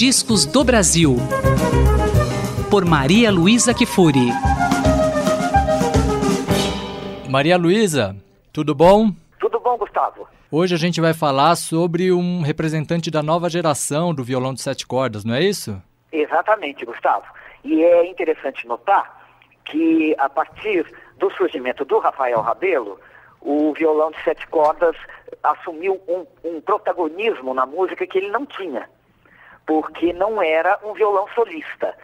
discos do Brasil. Por Maria Luísa Kifuri. Maria Luísa, tudo bom? Tudo bom, Gustavo. Hoje a gente vai falar sobre um representante da nova geração do violão de sete cordas, não é isso? Exatamente, Gustavo. E é interessante notar que a partir do surgimento do Rafael Rabelo, o violão de sete cordas assumiu um, um protagonismo na música que ele não tinha, porque não era um violão solista,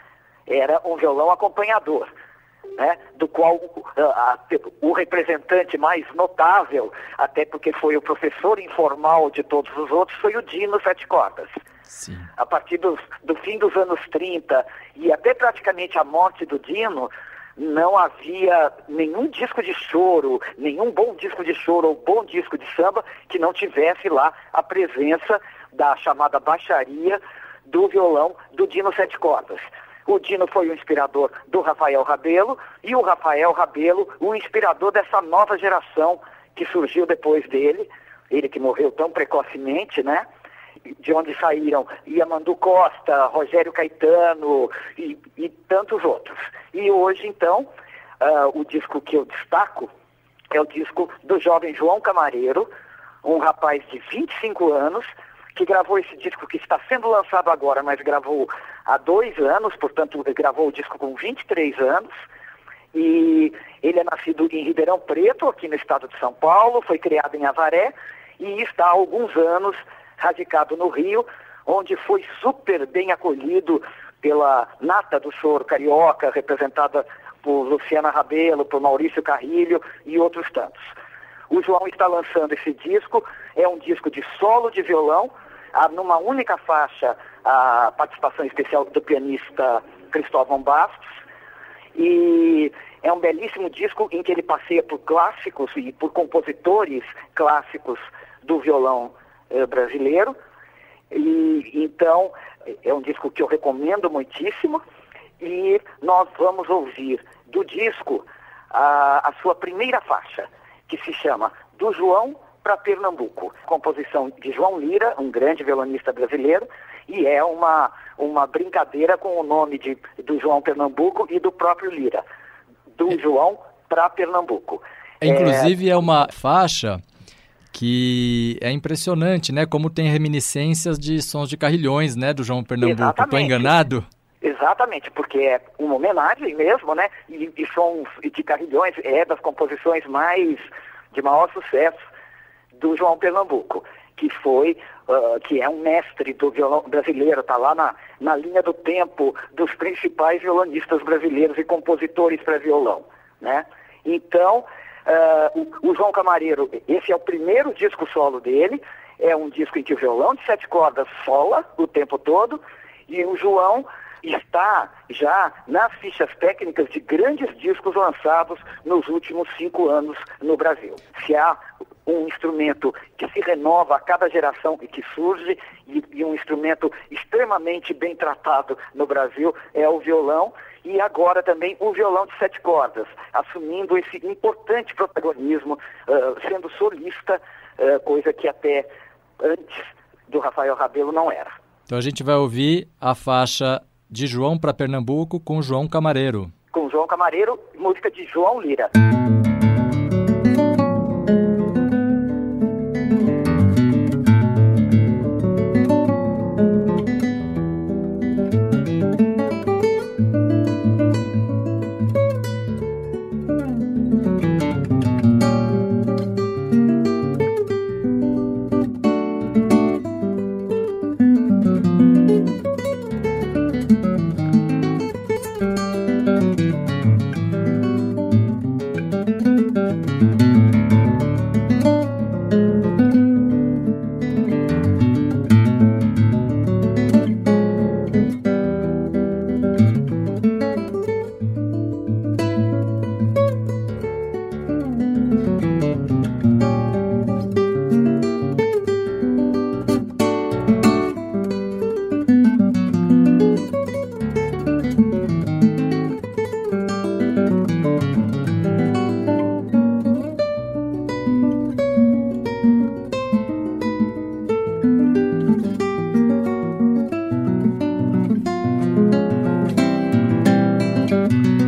era um violão acompanhador. Né, do qual uh, o representante mais notável, até porque foi o professor informal de todos os outros, foi o Dino Sete Cordas. Sim. A partir dos, do fim dos anos 30 e até praticamente a morte do Dino, não havia nenhum disco de choro, nenhum bom disco de choro ou bom disco de samba que não tivesse lá a presença da chamada baixaria do violão do Dino Sete Cordas. O Dino foi o inspirador do Rafael Rabelo e o Rafael Rabelo o inspirador dessa nova geração que surgiu depois dele, ele que morreu tão precocemente, né? de onde saíram Iamandu Costa, Rogério Caetano e, e tantos outros. E hoje, então, uh, o disco que eu destaco é o disco do jovem João Camareiro, um rapaz de 25 anos, que gravou esse disco que está sendo lançado agora, mas gravou há dois anos, portanto, gravou o disco com 23 anos. E ele é nascido em Ribeirão Preto, aqui no estado de São Paulo, foi criado em Avaré e está há alguns anos radicado no Rio, onde foi super bem acolhido pela nata do choro carioca, representada por Luciana Rabelo, por Maurício Carrilho e outros tantos. O João está lançando esse disco, é um disco de solo de violão, numa única faixa a participação especial do pianista Cristóvão Bastos, e é um belíssimo disco em que ele passeia por clássicos e por compositores clássicos do violão eh, brasileiro. E então é um disco que eu recomendo muitíssimo e nós vamos ouvir do disco a, a sua primeira faixa, que se chama Do João para Pernambuco, composição de João Lira, um grande violonista brasileiro, e é uma, uma brincadeira com o nome de, do João Pernambuco e do próprio Lira, do é. João para Pernambuco. Inclusive é... é uma faixa que é impressionante, né? Como tem reminiscências de sons de carrilhões, né? Do João Pernambuco. Estou enganado? Exatamente, porque é uma homenagem mesmo, né? E, e sons de carrilhões é das composições mais de maior sucesso do João Pernambuco, que foi, uh, que é um mestre do violão brasileiro, está lá na, na linha do tempo dos principais violonistas brasileiros e compositores para violão, né? Então, Uh, o, o, João Camareiro, esse é o primeiro disco solo dele, é um disco em que o violão de sete cordas sola o tempo todo, e o João está já nas fichas técnicas de grandes discos lançados nos últimos cinco anos no Brasil. Se há um instrumento que se renova a cada geração que surge e, e um instrumento extremamente bem tratado no Brasil é o violão e agora também o violão de sete cordas, assumindo esse importante protagonismo, uh, sendo solista, uh, coisa que até antes do Rafael Rabelo não era. Então a gente vai ouvir a faixa de João para Pernambuco com João Camareiro. Com João Camareiro, música de João Lira. Música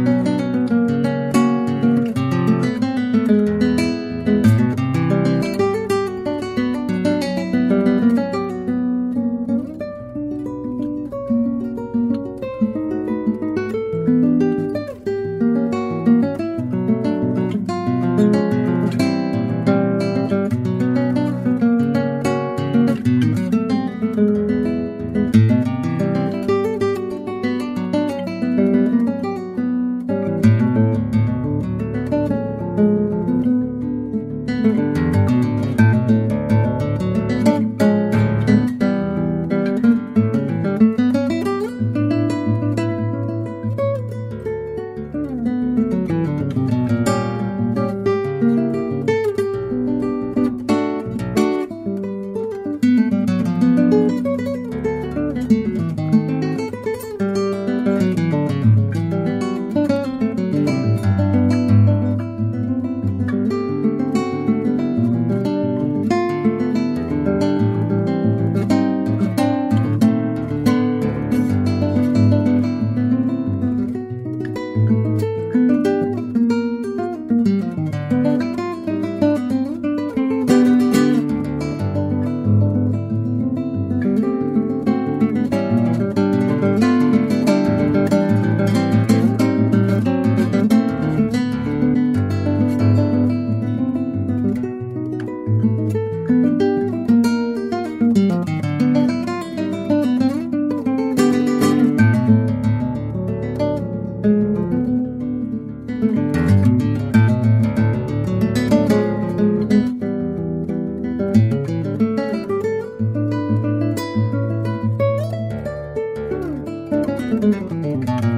Música